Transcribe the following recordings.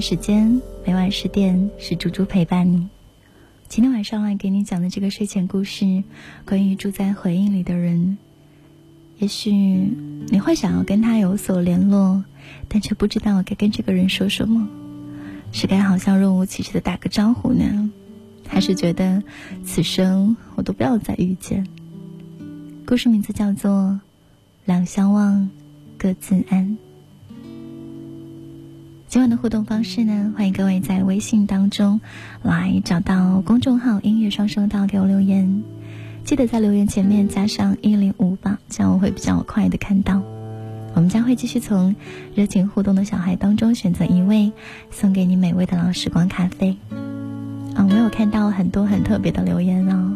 时间，每晚十点是猪猪陪伴你。今天晚上来给你讲的这个睡前故事，关于住在回忆里的人。也许你会想要跟他有所联络，但却不知道该跟这个人说什么。是该好像若无其事的打个招呼呢，还是觉得此生我都不要再遇见？故事名字叫做《两相望，各自安》。今晚的互动方式呢？欢迎各位在微信当中来找到公众号“音乐双声道”给我留言，记得在留言前面加上一零五八，这样我会比较快的看到。我们将会继续从热情互动的小孩当中选择一位，送给你美味的老时光咖啡。啊，我有看到很多很特别的留言哦。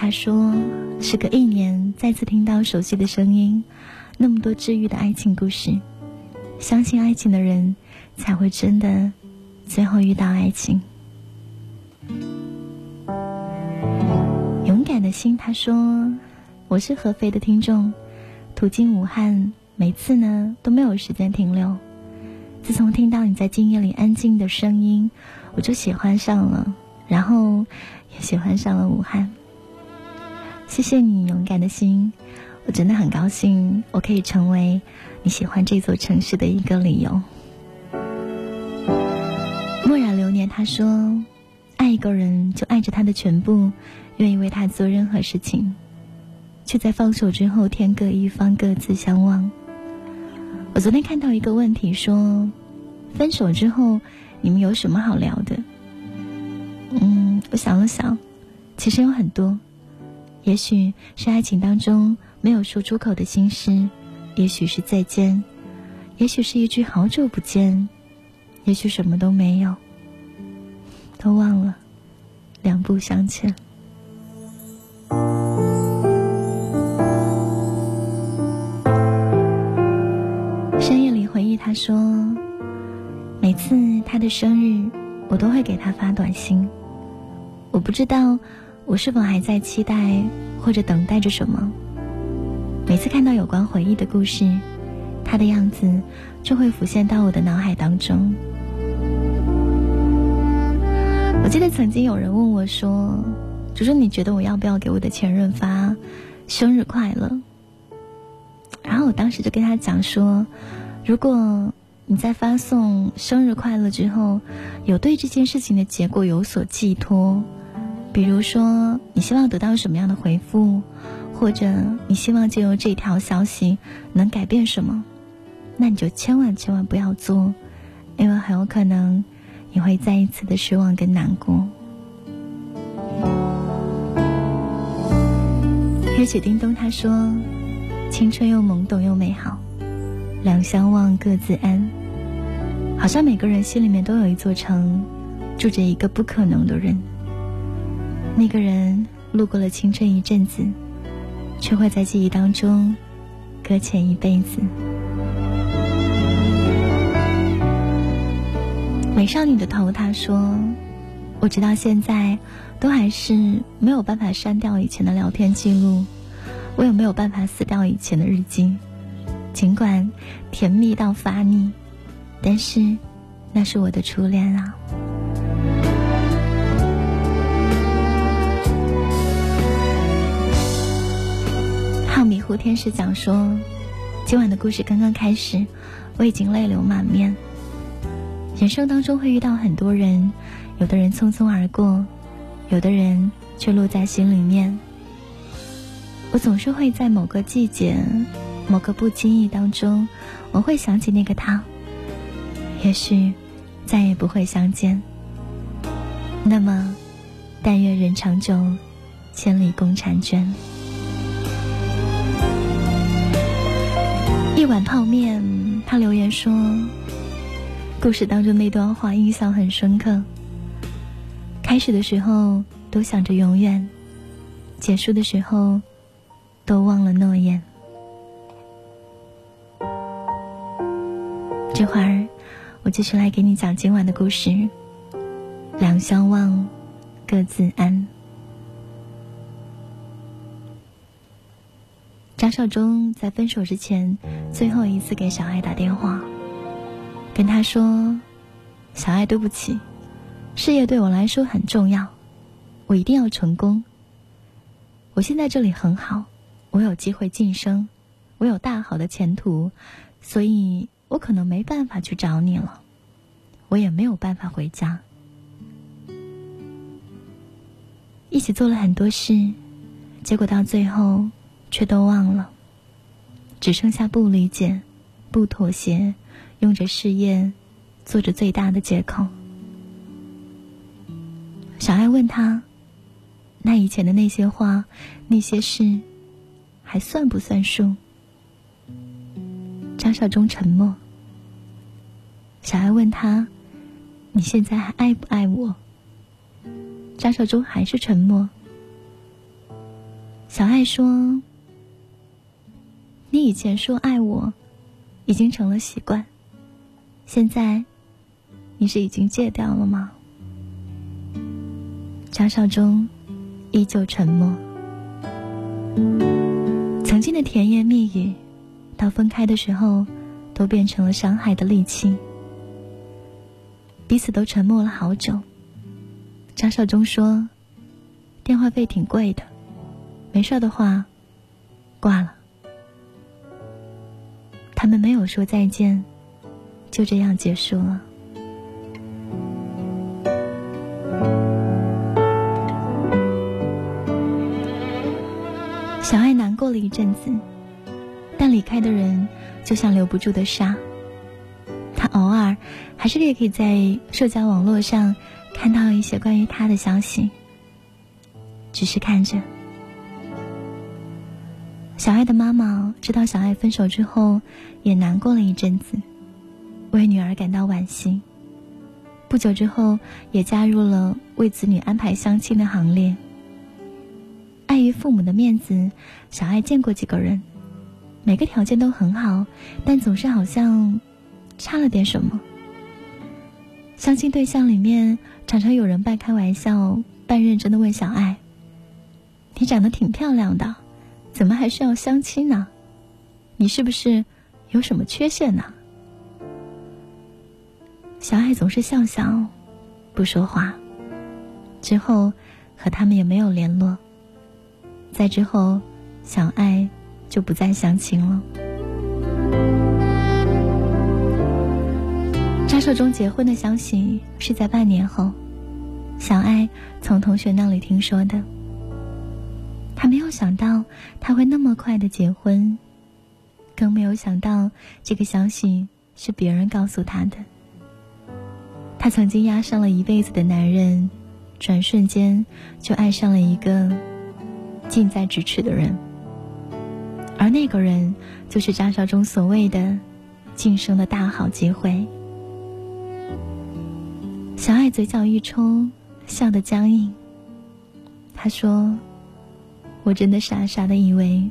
他说。时隔一年，再次听到熟悉的声音，那么多治愈的爱情故事。相信爱情的人，才会真的最后遇到爱情。勇敢的心，他说：“我是合肥的听众，途经武汉，每次呢都没有时间停留。自从听到你在今夜里安静的声音，我就喜欢上了，然后也喜欢上了武汉。”谢谢你勇敢的心，我真的很高兴，我可以成为你喜欢这座城市的一个理由。墨染流年，他说：“爱一个人就爱着他的全部，愿意为他做任何事情，却在放手之后天各一方，各自相望。”我昨天看到一个问题说：“分手之后你们有什么好聊的？”嗯，我想了想，其实有很多。也许是爱情当中没有说出口的心事，也许是再见，也许是一句好久不见，也许什么都没有，都忘了，两不相欠。深夜里回忆，他说，每次他的生日，我都会给他发短信，我不知道。我是否还在期待或者等待着什么？每次看到有关回忆的故事，他的样子就会浮现到我的脑海当中。我记得曾经有人问我说：“就说你觉得我要不要给我的前任发生日快乐？”然后我当时就跟他讲说：“如果你在发送生日快乐之后，有对这件事情的结果有所寄托。”比如说，你希望得到什么样的回复，或者你希望借由这条消息能改变什么，那你就千万千万不要做，因为很有可能你会再一次的失望跟难过。热血叮咚他说：“青春又懵懂又美好，两相望各自安。好像每个人心里面都有一座城，住着一个不可能的人。”那个人路过了青春一阵子，却会在记忆当中搁浅一辈子。美少女的头，她说：“我直到现在都还是没有办法删掉以前的聊天记录，我也没有办法撕掉以前的日记。尽管甜蜜到发腻，但是那是我的初恋啊。”迷糊天使讲说，今晚的故事刚刚开始，我已经泪流满面。人生当中会遇到很多人，有的人匆匆而过，有的人却落在心里面。我总是会在某个季节、某个不经意当中，我会想起那个他。也许再也不会相见。那么，但愿人长久，千里共婵娟。碗泡面，他留言说：“故事当中那段话印象很深刻。开始的时候都想着永远，结束的时候都忘了诺言。这会儿，我继续来给你讲今晚的故事。两相望，各自安。”张少忠在分手之前最后一次给小爱打电话，跟他说：“小爱，对不起，事业对我来说很重要，我一定要成功。我现在这里很好，我有机会晋升，我有大好的前途，所以我可能没办法去找你了，我也没有办法回家。一起做了很多事，结果到最后。”却都忘了，只剩下不理解、不妥协，用着事业做着最大的借口。小爱问他：“那以前的那些话、那些事，还算不算数？”张少忠沉默。小爱问他：“你现在还爱不爱我？”张少忠还是沉默。小爱说。你以前说爱我，已经成了习惯。现在，你是已经戒掉了吗？张少忠依旧沉默。曾经的甜言蜜语，到分开的时候，都变成了伤害的利器。彼此都沉默了好久。张少忠说：“电话费挺贵的，没事的话，挂了。”他们没有说再见，就这样结束了。小爱难过了一阵子，但离开的人就像留不住的沙。他偶尔还是也可以在社交网络上看到一些关于他的消息，只是看着。小爱的妈妈知道小爱分手之后，也难过了一阵子，为女儿感到惋惜。不久之后，也加入了为子女安排相亲的行列。碍于父母的面子，小爱见过几个人，每个条件都很好，但总是好像差了点什么。相亲对象里面，常常有人半开玩笑半认真的问小爱：“你长得挺漂亮的。”怎么还需要相亲呢？你是不是有什么缺陷呢？小爱总是笑笑，不说话。之后和他们也没有联络。在之后，小爱就不再相亲了。张少忠结婚的消息是在半年后，小爱从同学那里听说的。他没有想到他会那么快的结婚，更没有想到这个消息是别人告诉他的。他曾经压上了一辈子的男人，转瞬间就爱上了一个近在咫尺的人，而那个人就是张少忠所谓的晋升的大好机会。小爱嘴角一抽，笑得僵硬。他说。我真的傻傻的以为，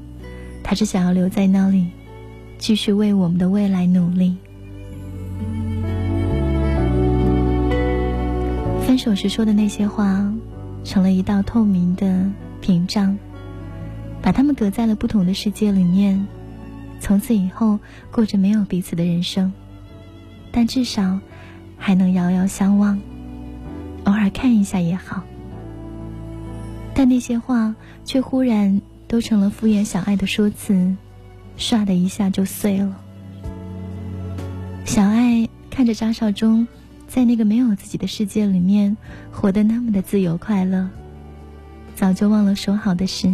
他是想要留在那里，继续为我们的未来努力。分手时说的那些话，成了一道透明的屏障，把他们隔在了不同的世界里面。从此以后，过着没有彼此的人生，但至少还能遥遥相望，偶尔看一下也好。但那些话却忽然都成了敷衍小爱的说辞，唰的一下就碎了。小爱看着张少忠，在那个没有自己的世界里面活得那么的自由快乐，早就忘了说好的事。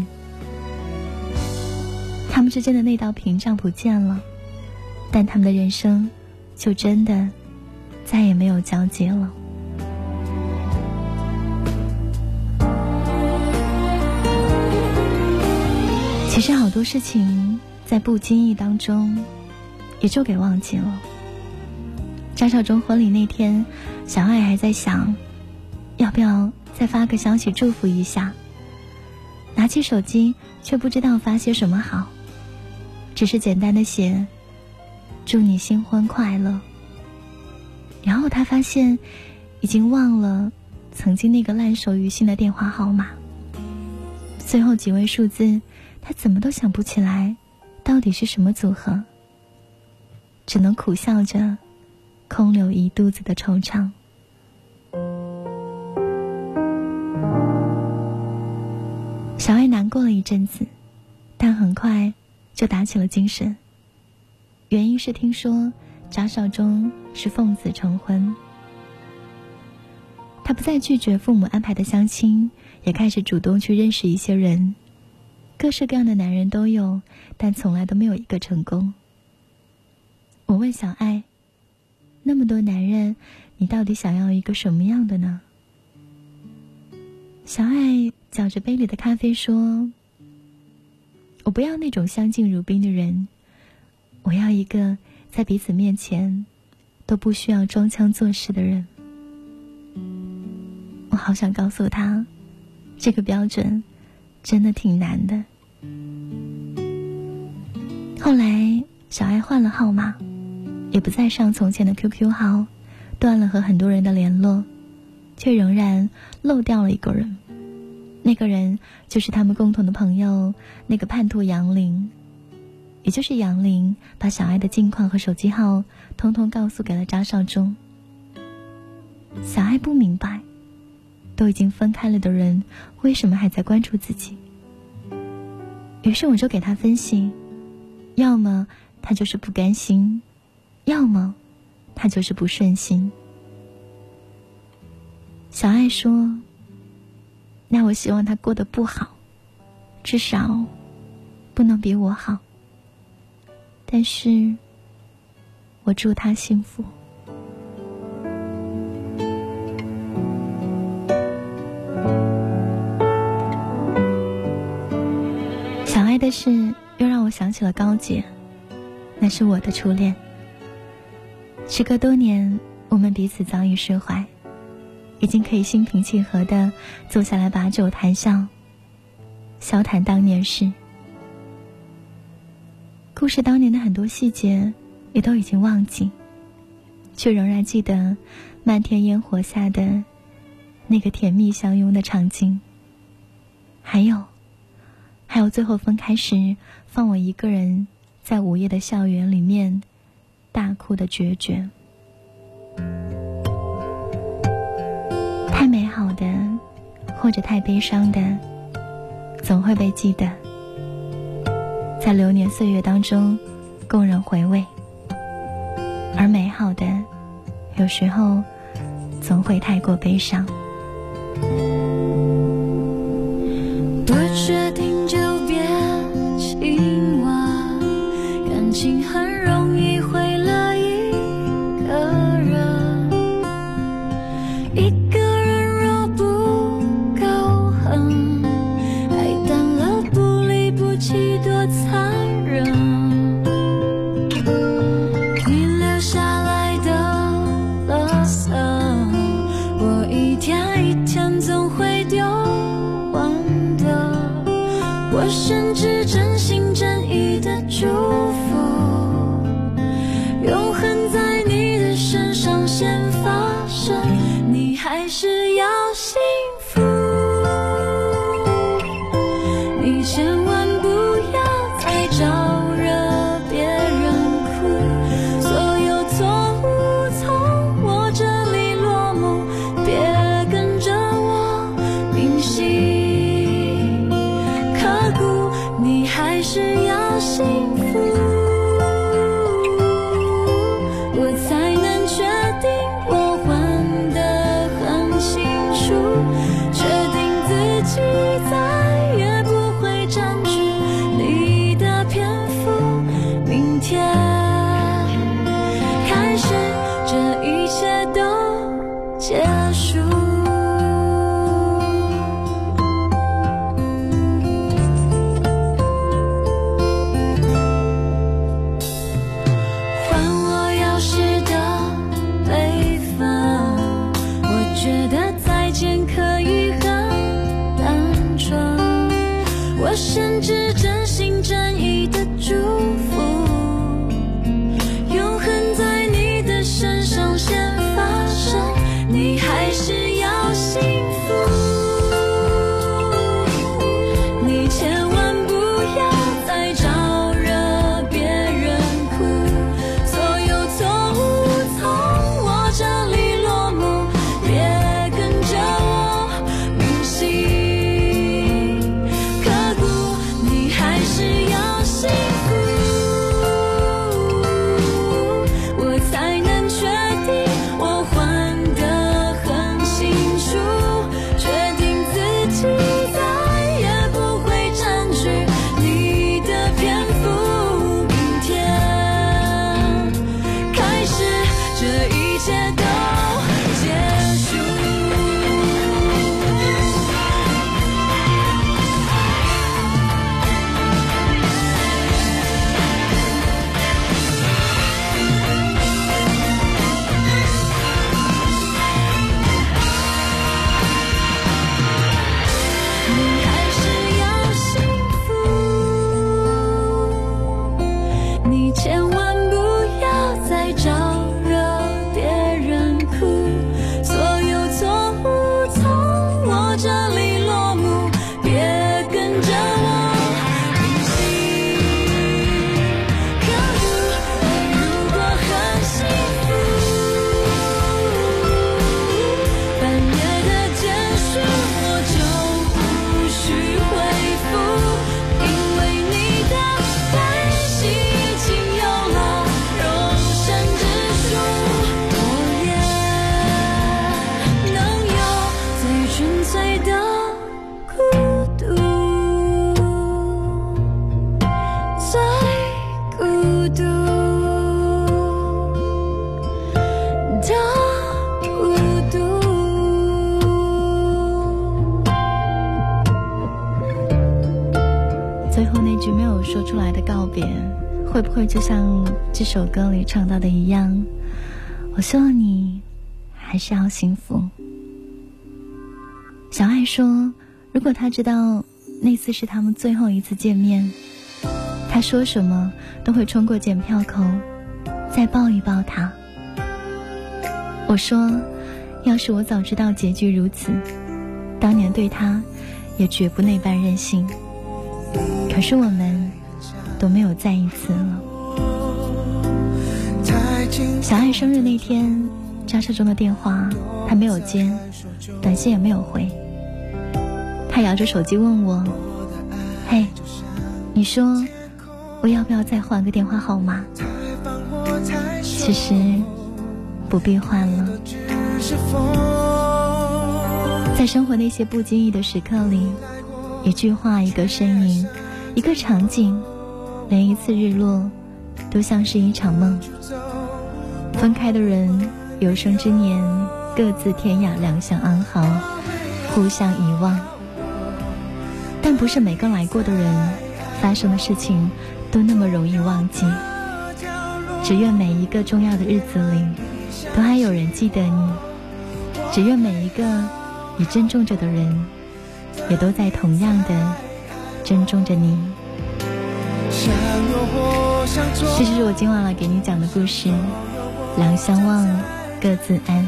他们之间的那道屏障不见了，但他们的人生就真的再也没有交集了。其实好多事情在不经意当中，也就给忘记了。张少忠婚礼那天，小爱还在想，要不要再发个消息祝福一下。拿起手机，却不知道发些什么好，只是简单的写“祝你新婚快乐”。然后他发现，已经忘了曾经那个烂熟于心的电话号码，最后几位数字。他怎么都想不起来到底是什么组合？只能苦笑着，空留一肚子的惆怅。小爱难过了一阵子，但很快就打起了精神。原因是听说张少忠是奉子成婚，他不再拒绝父母安排的相亲，也开始主动去认识一些人，各式各样的男人都有，但从来都没有一个成功。我问小爱：“那么多男人，你到底想要一个什么样的呢？”小爱搅着杯里的咖啡说：“我不要那种相敬如宾的人，我要一个在彼此面前都不需要装腔作势的人。”我好想告诉他，这个标准真的挺难的。后来，小爱换了号码，也不再上从前的 QQ 号，断了和很多人的联络。却仍然漏掉了一个人，那个人就是他们共同的朋友，那个叛徒杨林。也就是杨林把小爱的近况和手机号通通告诉给了张少忠。小爱不明白，都已经分开了的人，为什么还在关注自己？于是我就给他分析：要么他就是不甘心，要么他就是不顺心。小爱说：“那我希望他过得不好，至少不能比我好。但是，我祝他幸福。”但是又让我想起了高洁，那是我的初恋。时隔多年，我们彼此早已释怀。已经可以心平气和的坐下来把酒谈笑，笑谈当年事。故事当年的很多细节也都已经忘记，却仍然记得漫天烟火下的那个甜蜜相拥的场景。还有，还有最后分开时放我一个人在午夜的校园里面大哭的决绝。太美好的，或者太悲伤的，总会被记得，在流年岁月当中供人回味。而美好的，有时候总会太过悲伤。不确定最后那句没有说出来的告别，会不会就像这首歌里唱到的一样？我希望你还是要幸福。小爱说，如果他知道那次是他们最后一次见面，他说什么都会冲过检票口，再抱一抱他。我说，要是我早知道结局如此，当年对他也绝不那般任性。可是我们都没有再一次了。小爱生日那天，驾车中的电话他没有接，短信也没有回。他摇着手机问我：“嘿，你说我要不要再换个电话号码？”其实不必换了。在生活那些不经意的时刻里，一句话，一个身影。一个场景，连一次日落，都像是一场梦。分开的人，有生之年各自天涯，两相安好，互相遗忘。但不是每个来过的人，发生的事情都那么容易忘记。只愿每一个重要的日子里，都还有人记得你。只愿每一个你珍重着的人，也都在同样的。珍重着你，这就是我今晚来给你讲的故事。两相望，各自安。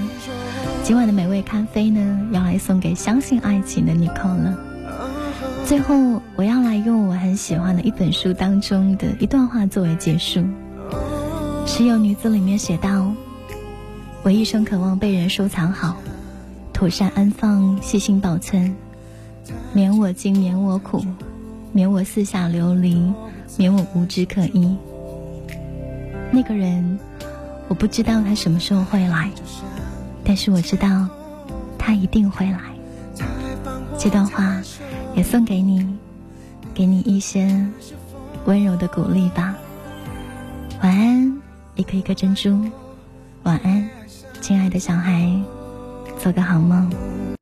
今晚的美味咖啡呢，要来送给相信爱情的你扣了。最后，我要来用我很喜欢的一本书当中的一段话作为结束。石油女子里面写道：“我一生渴望被人收藏好，妥善安放，细心保存，免我惊，免我苦。”免我四下流离，免我无枝可依。那个人，我不知道他什么时候会来，但是我知道，他一定会来。这段话也送给你，给你一些温柔的鼓励吧。晚安，一颗一颗珍珠。晚安，亲爱的小孩，做个好梦。